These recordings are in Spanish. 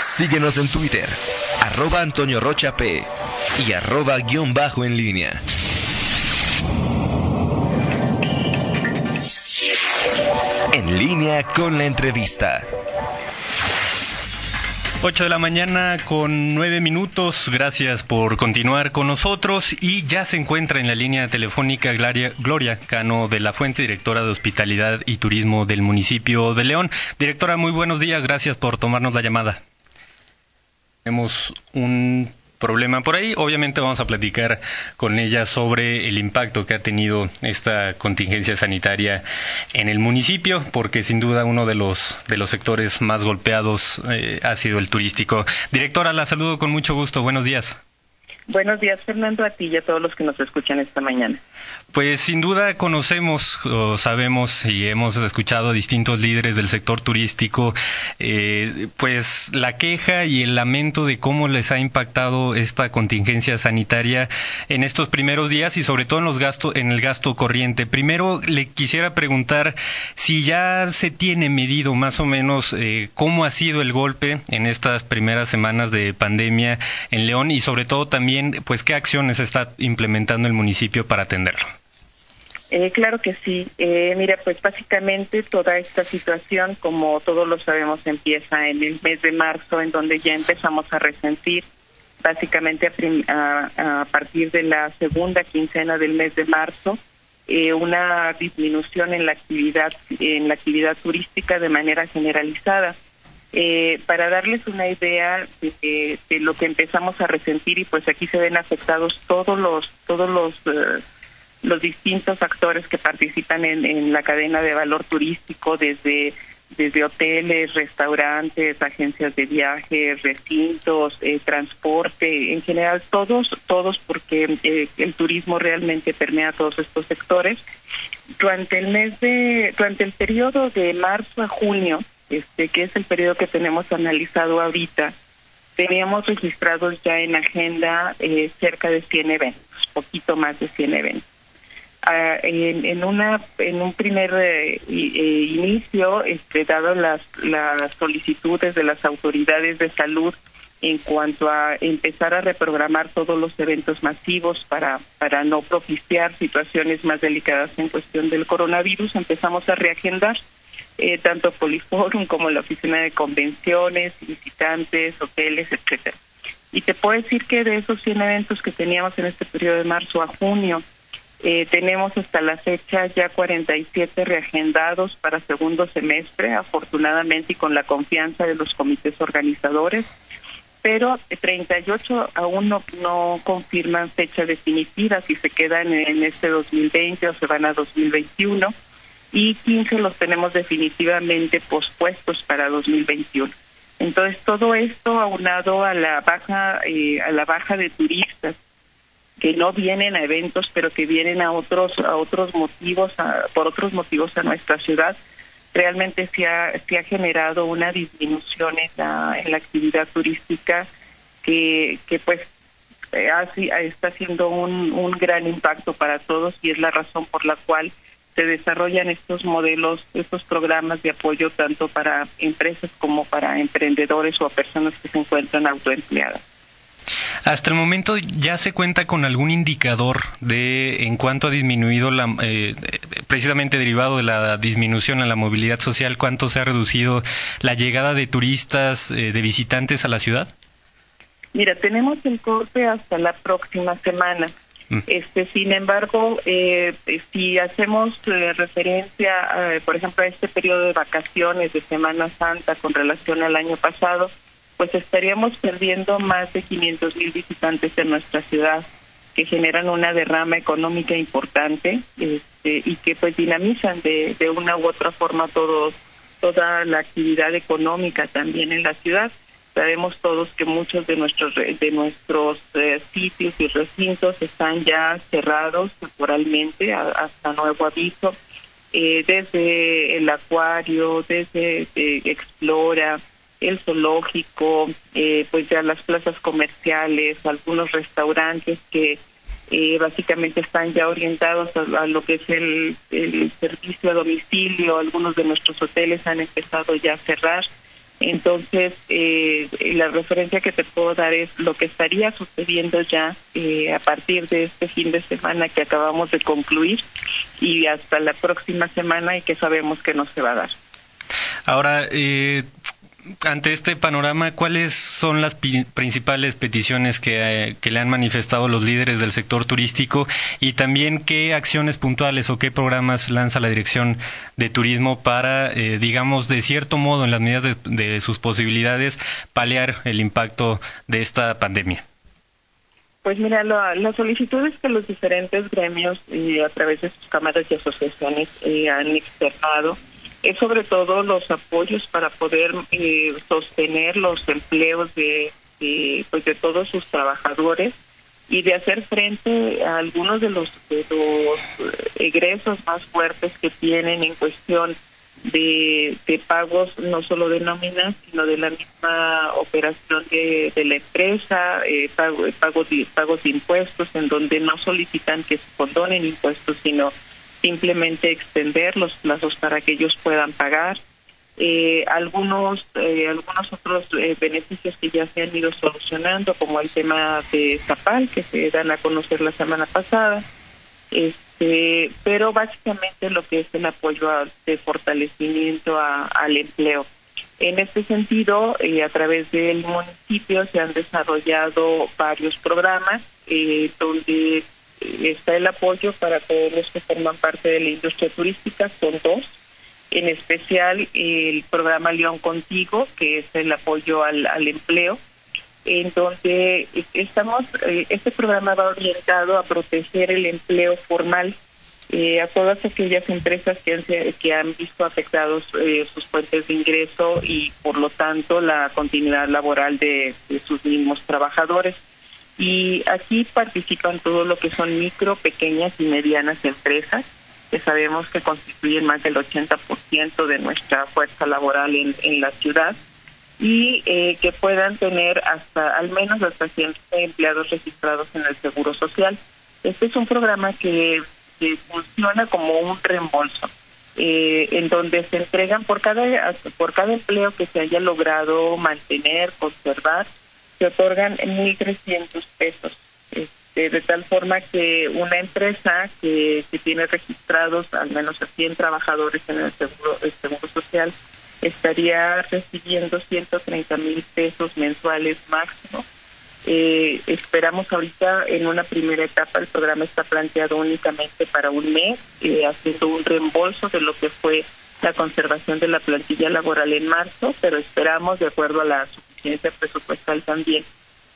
Síguenos en Twitter, arroba Antonio Rocha P y arroba guion bajo en línea. En línea con la entrevista. 8 de la mañana con 9 minutos. Gracias por continuar con nosotros. Y ya se encuentra en la línea telefónica Gloria, Gloria, Cano de la Fuente, directora de Hospitalidad y Turismo del municipio de León. Directora, muy buenos días. Gracias por tomarnos la llamada. Tenemos un problema por ahí. Obviamente vamos a platicar con ella sobre el impacto que ha tenido esta contingencia sanitaria en el municipio, porque sin duda uno de los de los sectores más golpeados eh, ha sido el turístico. Directora, la saludo con mucho gusto. Buenos días. Buenos días, Fernando, a ti y a todos los que nos escuchan esta mañana. Pues sin duda conocemos o sabemos y hemos escuchado a distintos líderes del sector turístico, eh, pues la queja y el lamento de cómo les ha impactado esta contingencia sanitaria en estos primeros días y sobre todo en los gastos, en el gasto corriente. Primero le quisiera preguntar si ya se tiene medido más o menos eh, cómo ha sido el golpe en estas primeras semanas de pandemia en León y sobre todo también pues qué acciones está implementando el municipio para atenderlo. Eh, claro que sí. Eh, mira, pues básicamente toda esta situación, como todos lo sabemos, empieza en el mes de marzo, en donde ya empezamos a resentir, básicamente a, partir de la segunda quincena del mes de marzo, eh, una disminución en la actividad en la actividad turística de manera generalizada. Eh, para darles una idea de, de, lo que empezamos a resentir y pues aquí se ven afectados todos los todos los eh, los distintos actores que participan en, la cadena de valor turístico, desde desde hoteles, restaurantes, agencias de viaje, recintos, eh, transporte, en general todos, todos porque eh, el turismo realmente permea todos estos sectores. Durante el mes de, durante el periodo de marzo a junio, este, que es el periodo que tenemos analizado ahorita, teníamos registrados ya en agenda eh, cerca de 100 eventos, poquito más de 100 eventos. Ah, en, una en un primer eh, eh, inicio este dado las las solicitudes de las autoridades de salud en cuanto a empezar a reprogramar todos los eventos masivos para para no propiciar situaciones más delicadas en cuestión del coronavirus empezamos a reagendar eh, tanto Poliforum como la oficina de convenciones visitantes hoteles etcétera. Y te puedo decir que de esos 100 eventos que teníamos en este periodo de marzo a junio eh, tenemos hasta la fecha ya 47 reagendados para segundo semestre, afortunadamente y con la confianza de los comités organizadores, pero 38 aún no, no confirman fecha definitiva si se quedan en este 2020 o se van a 2021 y 15 los tenemos definitivamente pospuestos para 2021. Entonces todo esto aunado a la baja eh, a la baja de turistas que no vienen a eventos, pero que vienen a otros a otros motivos, por otros motivos a nuestra ciudad, realmente se ha, se ha generado una disminución en la, actividad turística que, que pues eh, está haciendo un gran impacto para todos y es la razón por la cual se desarrollan estos modelos, estos programas de apoyo tanto para empresas como para emprendedores o personas que se encuentran autoempleadas. Hasta el momento ya se cuenta con algún indicador de en cuánto ha disminuido la, eh, precisamente derivado de la disminución en la movilidad social, cuánto se ha reducido la llegada de turistas, eh, de visitantes a la ciudad. Mira, tenemos el corte hasta la próxima semana. Mm. Este, sin embargo, eh, si hacemos referencia, por ejemplo, a este periodo de vacaciones de Semana Santa con relación al año pasado, pues estaríamos perdiendo más de 500 mil visitantes en nuestra ciudad que generan una derrama económica importante este, y que pues dinamizan de, de una u otra forma todo, toda la actividad económica también en la ciudad. Sabemos todos que muchos de nuestros de nuestros eh, sitios y recintos están ya cerrados temporalmente hasta nuevo aviso, eh, desde el acuario, desde eh, Explora, el zoológico, pues ya las plazas comerciales, algunos restaurantes que eh, básicamente están ya orientados a, lo que es el, servicio a domicilio, algunos de nuestros hoteles han empezado ya a cerrar Entonces, eh, la referencia que te puedo dar es lo que estaría sucediendo ya eh, a partir de este fin de semana que acabamos de concluir y hasta la próxima semana y que sabemos que no se va a dar. Ahora, eh, ante este panorama, ¿cuáles son las principales peticiones que, le han manifestado los líderes del sector turístico y también qué acciones puntuales o qué programas lanza la Dirección de Turismo para, eh, digamos, de cierto modo, en las medidas de, sus posibilidades, paliar el impacto de esta pandemia? Pues mira, las solicitudes que los diferentes gremios y a través de sus cámaras y asociaciones eh, han externado es sobre todo los apoyos para poder eh, sostener los empleos de, pues de todos sus trabajadores y de hacer frente a algunos de los, de los egresos más fuertes que tienen en cuestión de, de pagos no solo de nóminas sino de la misma operación de, de la empresa eh, pago, pagos de, pagos de impuestos en donde no solicitan que se condonen impuestos sino simplemente extender los plazos para que ellos puedan pagar. Eh, algunos eh, algunos otros eh, beneficios que ya se han ido solucionando como el tema de Zapal que se dan a conocer la semana pasada este pero básicamente lo que es el apoyo de fortalecimiento al empleo en este sentido a través del municipio se han desarrollado varios programas donde está el apoyo para todos los que forman parte de la industria turística, son dos, en especial el programa León Contigo, que es el apoyo al, empleo, en donde estamos, eh, este programa va orientado a proteger el empleo formal eh, a todas aquellas empresas que han, que han visto afectados eh, sus fuentes de ingreso y por lo tanto la continuidad laboral de sus mismos trabajadores y aquí participan todo lo que son micro, pequeñas y medianas empresas, que sabemos que constituyen más del 80% de nuestra fuerza laboral en, en la ciudad y eh, que puedan tener hasta al menos hasta 100 empleados registrados en el Seguro Social. Este es un programa que, funciona como un reembolso. Eh, en donde se entregan por cada por cada empleo que se haya logrado mantener, conservar, se otorgan 1.300 pesos. Este, de tal forma que una empresa que, que tiene registrados al menos a 100 trabajadores en el seguro, el seguro social estaría recibiendo 130 mil pesos mensuales máximo. Eh, esperamos ahorita en una primera etapa, el programa está planteado únicamente para un mes, eh, haciendo un reembolso de lo que fue la conservación de la plantilla laboral en marzo, pero esperamos, de acuerdo a la suficiencia presupuestal también,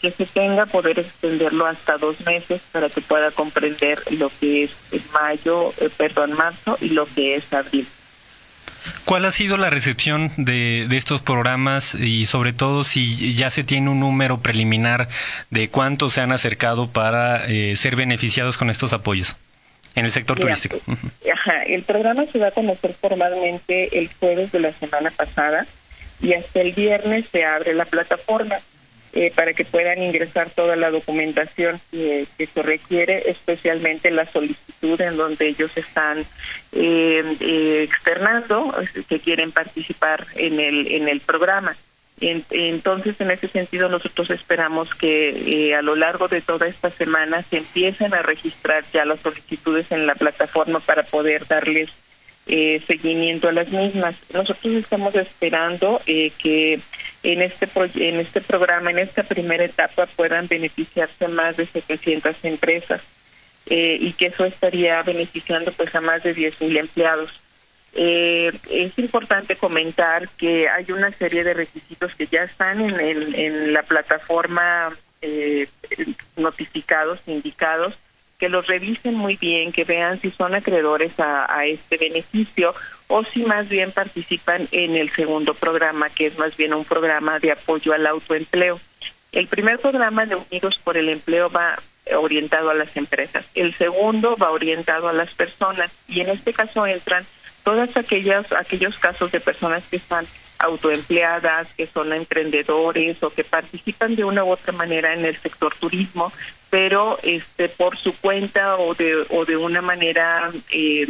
que se tenga poder extenderlo hasta dos meses para que pueda comprender lo que es mayo, eh, perdón, marzo y lo que es abril. ¿Cuál ha sido la recepción de, de, estos programas y sobre todo si ya se tiene un número preliminar de cuántos se han acercado para eh, ser beneficiados con estos apoyos? En el sector turístico. Ajá, el programa se va a conocer formalmente el jueves de la semana pasada y hasta el viernes se abre la plataforma eh, para que puedan ingresar toda la documentación que, se requiere, especialmente la solicitud en donde ellos están eh, eh, externando que quieren participar en el en el programa entonces, en ese sentido, nosotros esperamos que eh, a lo largo de toda esta semana se empiecen a registrar ya las solicitudes en la plataforma para poder darles eh, seguimiento a las mismas. Nosotros estamos esperando eh, que en este en este programa, en esta primera etapa, puedan beneficiarse más de 700 empresas y que eso estaría beneficiando pues a más de 10.000 empleados. Eh, es importante comentar que hay una serie de requisitos que ya están en, en, la plataforma eh, notificados, indicados, que los revisen muy bien, que vean si son acreedores a, este beneficio o si más bien participan en el segundo programa, que es más bien un programa de apoyo al autoempleo. El primer programa de Unidos por el Empleo va orientado a las empresas, el segundo va orientado a las personas y en este caso entran todas aquellas aquellos casos de personas que están autoempleadas, que son emprendedores o que participan de una u otra manera en el sector turismo, pero este por su cuenta o de o de una manera eh,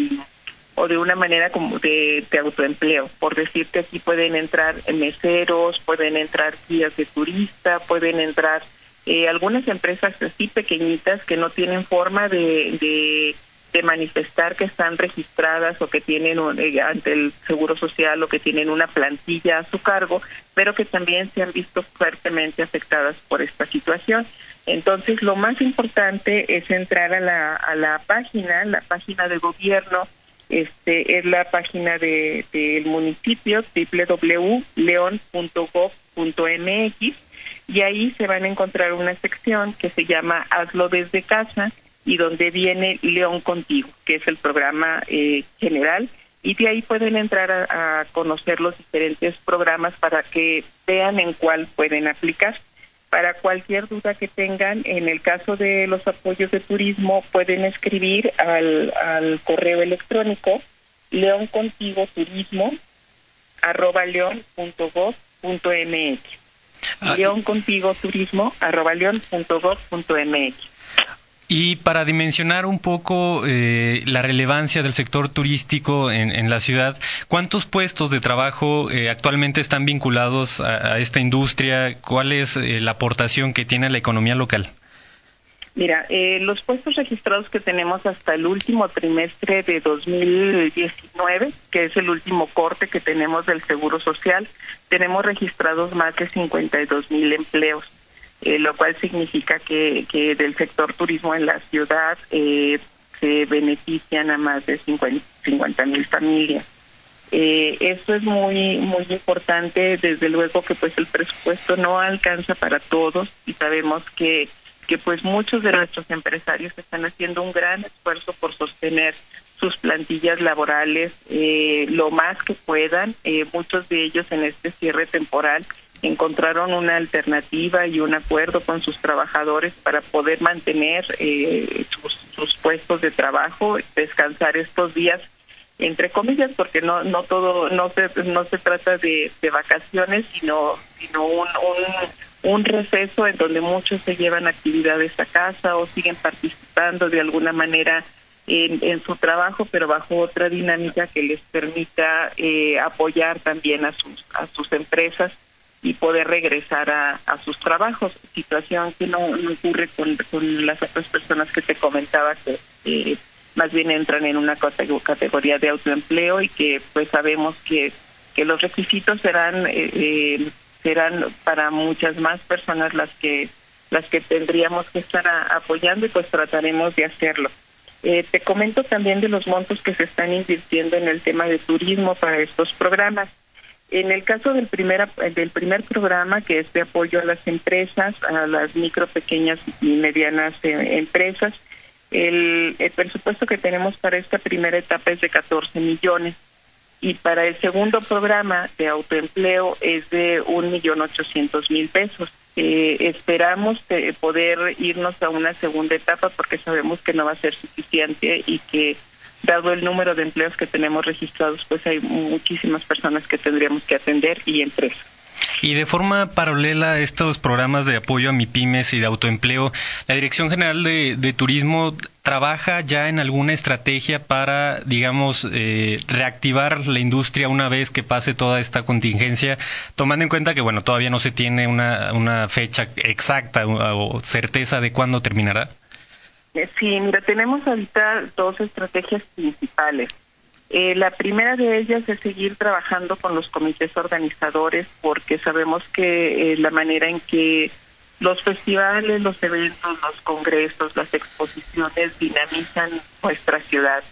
o de una manera como de, autoempleo. Por decirte, aquí pueden entrar meseros, pueden entrar guías de turista, pueden entrar eh, algunas empresas así pequeñitas que no tienen forma de, de, manifestar que están registradas o que tienen eh, ante el Seguro Social o que tienen una plantilla a su cargo, pero que también se han visto fuertemente afectadas por esta situación. Entonces, lo más importante es entrar a la, a la página, la página de gobierno, este es la página del de, municipio www.leon.gov.mx y ahí se van a encontrar una sección que se llama Hazlo desde casa y donde viene León Contigo, que es el programa eh, general y de ahí pueden entrar a, a conocer los diferentes programas para que vean en cuál pueden aplicar para cualquier duda que tengan, en el caso de los apoyos de turismo, pueden escribir al, al correo electrónico leoncontigoturismo arroba leon.gov.mx. Ah, leoncontigoturismo arroba leon.gov.mx. Y para dimensionar un poco eh, la relevancia del sector turístico en, la ciudad, ¿cuántos puestos de trabajo eh, actualmente están vinculados a, esta industria? ¿Cuál es eh, la aportación que tiene la economía local? Mira, los puestos registrados que tenemos hasta el último trimestre de 2019, que es el último corte que tenemos del Seguro Social, tenemos registrados más de 52 mil empleos. Eh, lo cual significa que, que del sector turismo en la ciudad eh, se benefician a más de 50 mil familias. Eh, esto es muy muy importante, desde luego que pues el presupuesto no alcanza para todos y sabemos que que pues muchos de nuestros empresarios están haciendo un gran esfuerzo por sostener sus plantillas laborales eh, lo más que puedan, eh, muchos de ellos en este cierre temporal encontraron una alternativa y un acuerdo con sus trabajadores para poder mantener eh, sus, puestos de trabajo, descansar estos días entre comillas porque no no todo no se no se trata de, vacaciones sino sino un, un, un receso en donde muchos se llevan actividades a casa o siguen participando de alguna manera en, en, su trabajo, pero bajo otra dinámica que les permita eh, apoyar también a sus a sus empresas y poder regresar a, sus trabajos, situación que no, ocurre con, con, las otras personas que te comentaba que eh, más bien entran en una categoría de autoempleo y que pues sabemos que, que los requisitos serán eh, eh, serán para muchas más personas las que las que tendríamos que estar apoyando y pues trataremos de hacerlo. Eh, te comento también de los montos que se están invirtiendo en el tema de turismo para estos programas. En el caso del primer, del primer programa, que es de apoyo a las empresas, a las micro, pequeñas y medianas eh, empresas, el, presupuesto que tenemos para esta primera etapa es de 14 millones y para el segundo programa de autoempleo es de un millón ochocientos mil pesos. Eh, esperamos eh, poder irnos a una segunda etapa porque sabemos que no va a ser suficiente y que dado el número de empleos que tenemos registrados, pues hay muchísimas personas que tendríamos que atender y empresas. Y de forma paralela a estos programas de apoyo a MIPIMES y de autoempleo, la Dirección General de, Turismo trabaja ya en alguna estrategia para, digamos, eh, reactivar la industria una vez que pase toda esta contingencia, tomando en cuenta que, bueno, todavía no se tiene una, una fecha exacta o certeza de cuándo terminará. Sí, mira, tenemos ahorita dos estrategias principales. Eh, la primera de ellas es seguir trabajando con los comités organizadores porque sabemos que eh, la manera en que los festivales, los eventos, los congresos, las exposiciones dinamizan nuestra ciudad.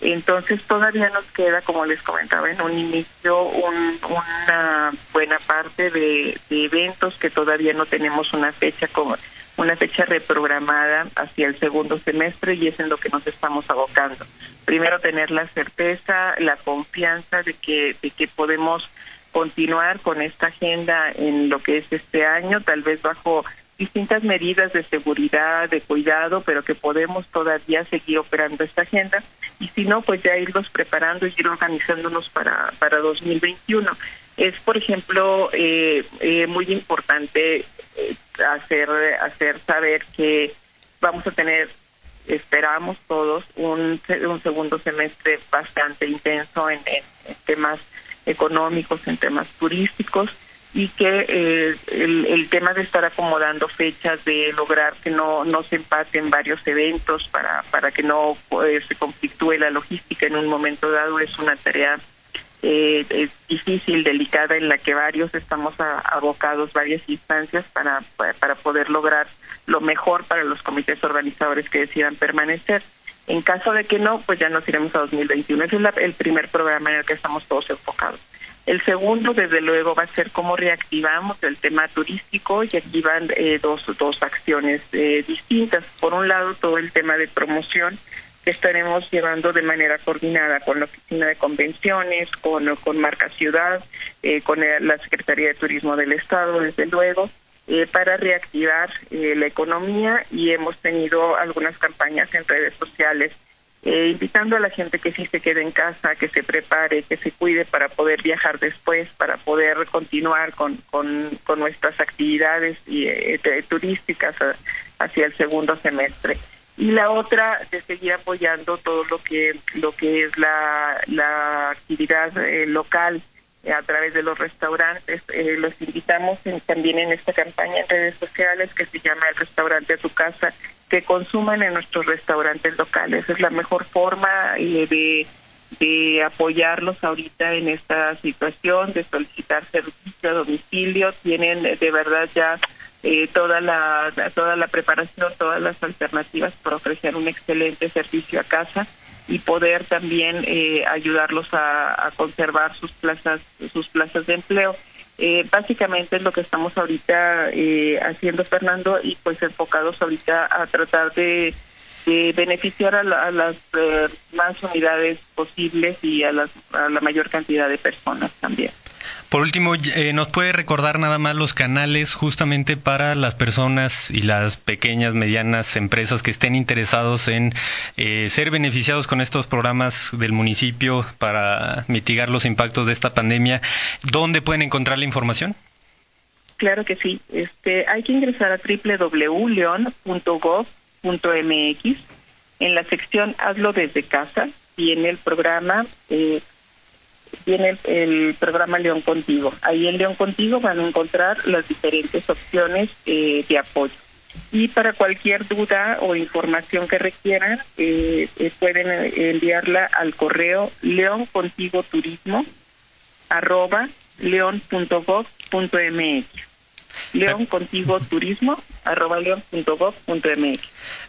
Entonces todavía nos queda, como les comentaba en un inicio, una buena parte de, de eventos que todavía no tenemos una fecha como una fecha reprogramada hacia el segundo semestre y es en lo que nos estamos abocando. Primero tener la certeza, la confianza de que, de que podemos continuar con esta agenda en lo que es este año, tal vez bajo distintas medidas de seguridad, de cuidado, pero que podemos todavía seguir operando esta agenda y si no, pues ya irlos preparando y ir organizándonos para, para 2021. Es, por ejemplo, eh, eh, muy importante eh, hacer, hacer saber que vamos a tener esperamos todos un, un segundo semestre bastante intenso en, temas económicos, en temas turísticos y que eh, el, tema de estar acomodando fechas, de lograr que no, no se empaten varios eventos para, para que no eh, se conflictúe la logística en un momento dado es una tarea eh, es difícil, delicada, en la que varios estamos abocados, varias instancias para, para poder lograr lo mejor para los comités organizadores que decidan permanecer. En caso de que no, pues ya nos iremos a 2021. Ese es el primer programa en el que estamos todos enfocados. El segundo, desde luego, va a ser cómo reactivamos el tema turístico y aquí van eh, dos, dos acciones eh, distintas. Por un lado, todo el tema de promoción estaremos llevando de manera coordinada con la Oficina de Convenciones, con, con Marca Ciudad, eh, con la Secretaría de Turismo del Estado, desde luego, eh, para reactivar eh, la economía y hemos tenido algunas campañas en redes sociales invitando a la gente que sí se quede en casa, que se prepare, que se cuide para poder viajar después, para poder continuar con, con, con nuestras actividades y, turísticas hacia el segundo semestre y la otra de seguir apoyando todo lo que lo que es la, actividad eh, local eh, a través de los restaurantes. Eh, los invitamos también en esta campaña en redes sociales que se llama El Restaurante a tu Casa, que consuman en nuestros restaurantes locales. Es la mejor forma de, de apoyarlos ahorita en esta situación, de solicitar servicio a domicilio. Tienen de verdad ya eh, toda la toda la preparación, todas las alternativas para ofrecer un excelente servicio a casa y poder también eh, ayudarlos a, conservar sus plazas sus plazas de empleo. Eh, básicamente es lo que estamos ahorita eh, haciendo, Fernando, y pues enfocados ahorita a tratar de, beneficiar a, las más unidades posibles y a, las, a la mayor cantidad de personas también. Por último, eh, ¿nos puede recordar nada más los canales justamente para las personas y las pequeñas, medianas empresas que estén interesados en eh, ser beneficiados con estos programas del municipio para mitigar los impactos de esta pandemia? ¿Dónde pueden encontrar la información? Claro que sí. Este, hay que ingresar a www.leon.gov.mx. En la sección Hazlo desde casa viene el programa eh, el, programa León Contigo. Ahí en León Contigo van a encontrar las diferentes opciones eh, de apoyo. Y para cualquier duda o información que requieran, eh, eh, pueden enviarla al correo leoncontigoturismo arroba leon.gov.mx. León Contigo Turismo arroba león.gov.mx.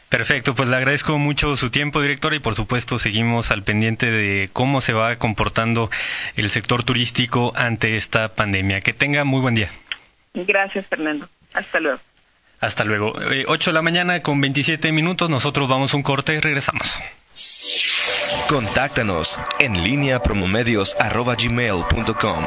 Perfecto, pues le agradezco mucho su tiempo, directora, y por supuesto seguimos al pendiente de cómo se va comportando el sector turístico ante esta pandemia. Que tenga muy buen día. Gracias, Fernando. Hasta luego. Hasta luego. 8 eh, de la mañana con 27 minutos. Nosotros vamos a un corte y regresamos. Contáctanos en línea promomedios.com.